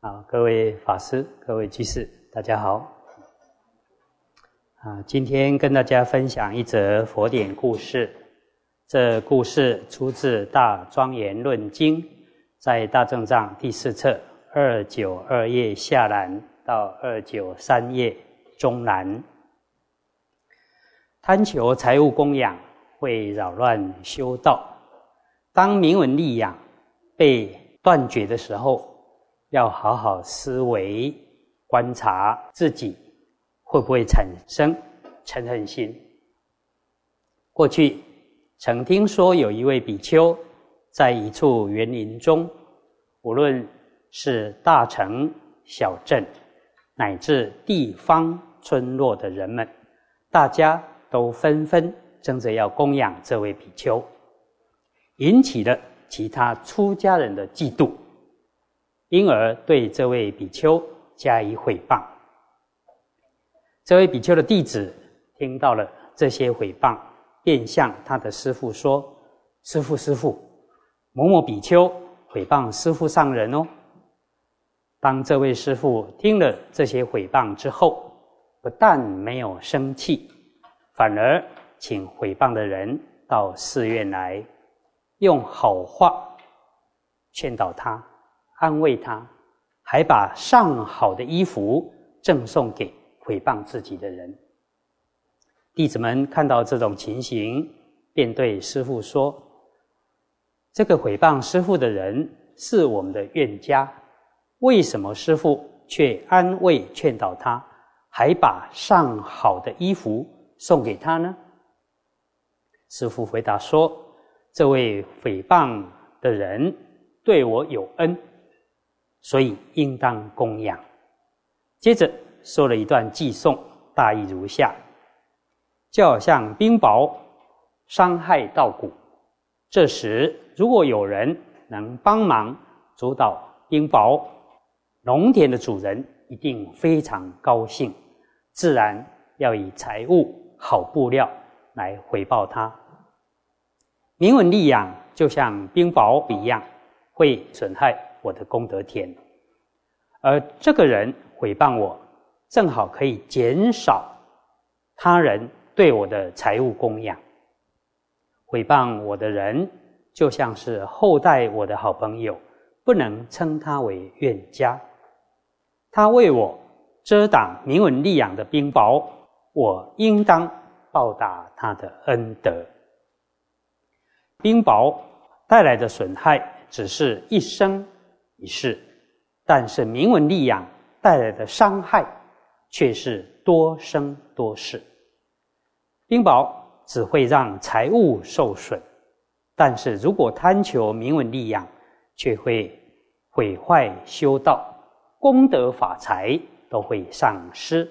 啊，各位法师、各位居士，大家好。啊，今天跟大家分享一则佛典故事。这故事出自《大庄严论经》，在大正藏第四册二九二页下栏到二九三页中栏。贪求财物供养，会扰乱修道。当名闻利养被断绝的时候，要好好思维、观察自己会不会产生嗔恨心。过去曾听说有一位比丘，在一处园林中，无论是大城、小镇，乃至地方村落的人们，大家都纷纷争着要供养这位比丘，引起了其他出家人的嫉妒。因而对这位比丘加以毁谤。这位比丘的弟子听到了这些毁谤，便向他的师父说：“师父，师父，某某比丘毁谤师父上人哦。”当这位师父听了这些毁谤之后，不但没有生气，反而请毁谤的人到寺院来，用好话劝导他。安慰他，还把上好的衣服赠送给诽谤自己的人。弟子们看到这种情形，便对师父说：“这个诽谤师父的人是我们的冤家，为什么师父却安慰劝导他，还把上好的衣服送给他呢？”师父回答说：“这位诽谤的人对我有恩。”所以应当供养。接着说了一段寄颂，大意如下：就好像冰雹伤害稻谷，这时如果有人能帮忙阻挡冰雹，农田的主人一定非常高兴，自然要以财物、好布料来回报他。名闻利养就像冰雹一样，会损害。我的功德田，而这个人诽谤我，正好可以减少他人对我的财物供养。诽谤我的人，就像是后代我的好朋友，不能称他为冤家。他为我遮挡名闻利养的冰雹，我应当报答他的恩德。冰雹带来的损害，只是一生。一世，但是名文利养带来的伤害却是多生多世。冰雹只会让财物受损，但是如果贪求名文利养，却会毁坏修道，功德法财都会丧失。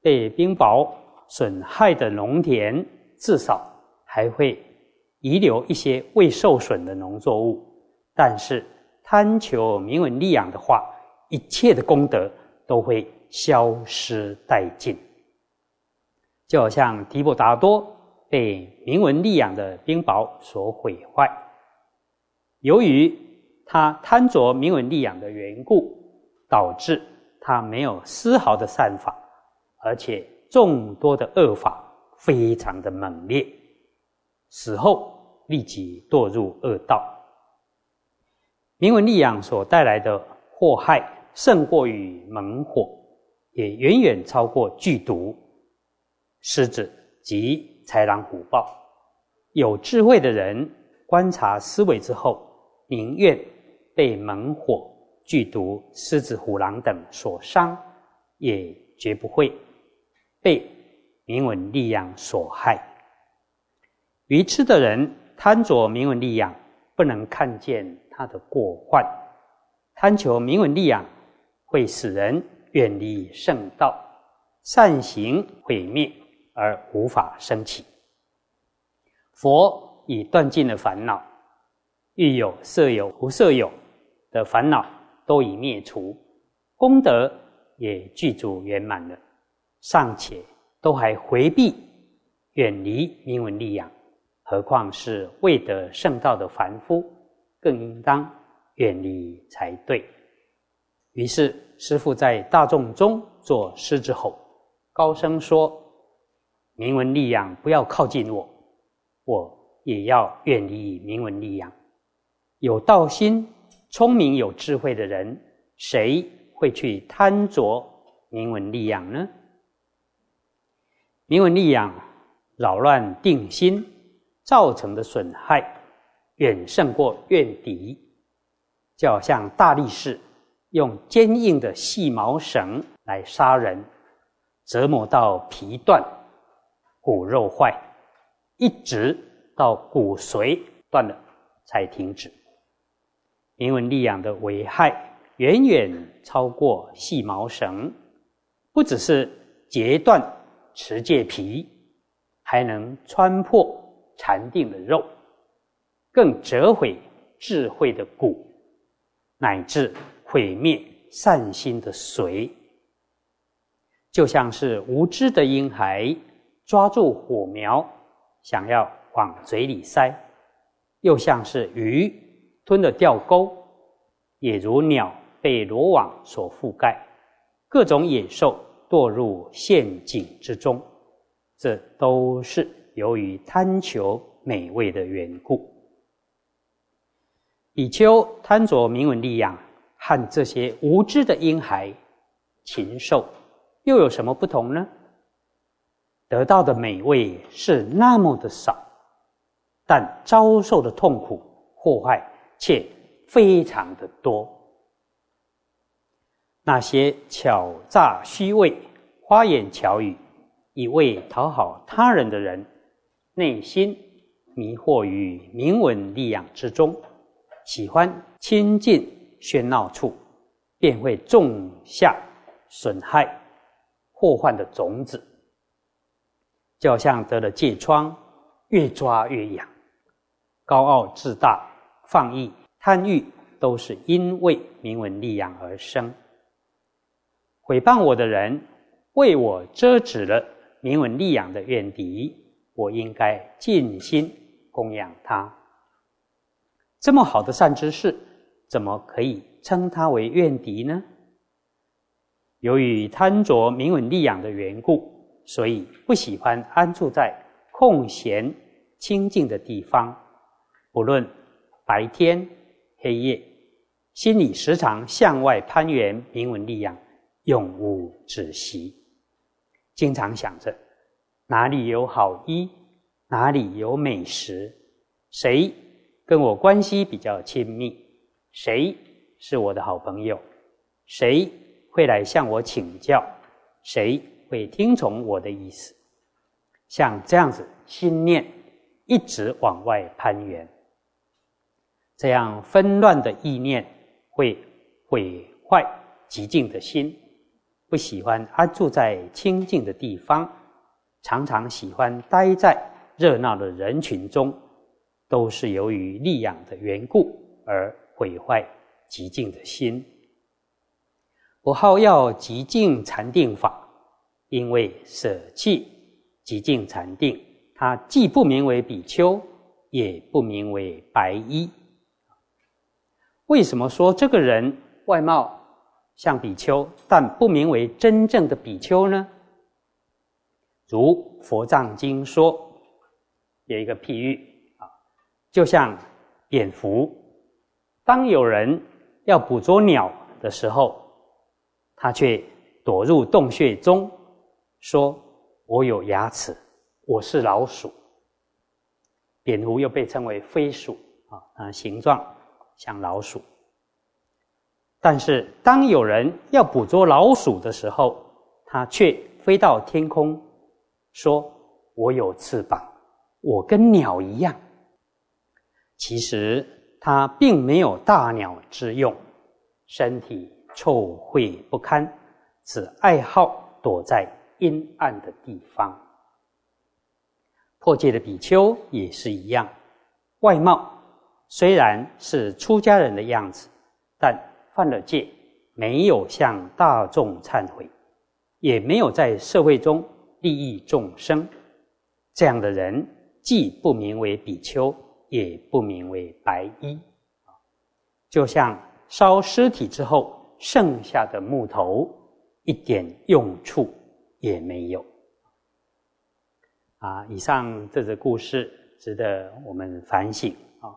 被冰雹损害的农田，至少还会遗留一些未受损的农作物，但是。贪求名闻利养的话，一切的功德都会消失殆尽。就好像提婆达多被名闻利养的冰雹所毁坏，由于他贪着名闻利养的缘故，导致他没有丝毫的善法，而且众多的恶法非常的猛烈，死后立即堕入恶道。明文利养所带来的祸害，胜过于猛火，也远远超过剧毒、狮子及豺狼虎豹。有智慧的人观察思维之后，宁愿被猛火、剧毒、狮子、虎狼等所伤，也绝不会被明文利养所害。愚痴的人贪着明文利养，不能看见。他的过患，贪求名闻利养，会使人远离圣道，善行毁灭而无法升起。佛已断尽了烦恼，欲有色有无色有的烦恼都已灭除，功德也具足圆满了，尚且都还回避远离名闻利养，何况是未得圣道的凡夫？更应当远离才对。于是师父在大众中做狮子吼，高声说：“明文利养，不要靠近我，我也要远离明文利养。有道心、聪明有智慧的人，谁会去贪着明文利养呢？明文利养扰乱定心，造成的损害远胜过怨敌，就好像大力士。”用坚硬的细毛绳来杀人，折磨到皮断、骨肉坏，一直到骨髓断了才停止。铭文利养的危害远远超过细毛绳，不只是截断持戒皮，还能穿破禅定的肉，更折毁智慧的骨，乃至。毁灭善心的髓，就像是无知的婴孩抓住火苗，想要往嘴里塞；又像是鱼吞了钓钩，也如鸟被罗网所覆盖，各种野兽堕入陷阱之中。这都是由于贪求美味的缘故。比丘贪着名闻利养。和这些无知的婴孩、禽兽又有什么不同呢？得到的美味是那么的少，但遭受的痛苦祸害却非常的多。那些巧诈虚伪、花言巧语，以为讨好他人的人，内心迷惑于名闻利养之中，喜欢亲近。喧闹处，便会种下损害、祸患的种子。就像得了疥疮，越抓越痒，高傲自大、放逸、贪欲，都是因为名闻利养而生。诽谤我的人，为我遮止了名闻利养的怨敌，我应该尽心供养他。这么好的善知识。怎么可以称他为怨敌呢？由于贪着名闻利养的缘故，所以不喜欢安住在空闲清净的地方。不论白天黑夜，心里时常向外攀援名闻利养，永无止息。经常想着哪里有好衣，哪里有美食，谁跟我关系比较亲密。谁是我的好朋友？谁会来向我请教？谁会听从我的意思？像这样子，心念一直往外攀援，这样纷乱的意念会毁坏极静的心。不喜欢安住在清净的地方，常常喜欢待在热闹的人群中，都是由于利养的缘故而。毁坏极静的心，不好要极静禅定法，因为舍弃极静禅定，它既不名为比丘，也不名为白衣。为什么说这个人外貌像比丘，但不名为真正的比丘呢？如佛藏经说，有一个譬喻，就像蝙蝠。当有人要捕捉鸟的时候，它却躲入洞穴中，说：“我有牙齿，我是老鼠。”蝙蝠又被称为飞鼠啊，啊，形状像老鼠。但是当有人要捕捉老鼠的时候，它却飞到天空，说：“我有翅膀，我跟鸟一样。”其实。他并没有大鸟之用，身体臭秽不堪，只爱好躲在阴暗的地方。破戒的比丘也是一样，外貌虽然是出家人的样子，但犯了戒，没有向大众忏悔，也没有在社会中利益众生，这样的人既不名为比丘。也不名为白衣，就像烧尸体之后剩下的木头一点用处也没有。啊，以上这则故事值得我们反省啊。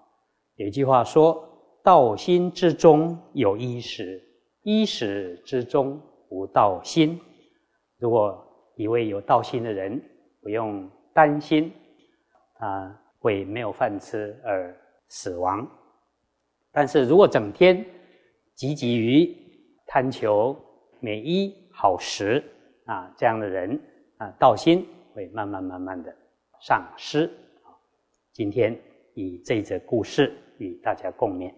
有一句话说：“道心之中有衣食，衣食之中无道心。”如果一位有道心的人，不用担心啊会没有饭吃而死亡。但是如果整天汲汲于贪求美衣好食啊，这样的人啊，道心。会慢慢慢慢的丧失。今天以这则故事与大家共勉。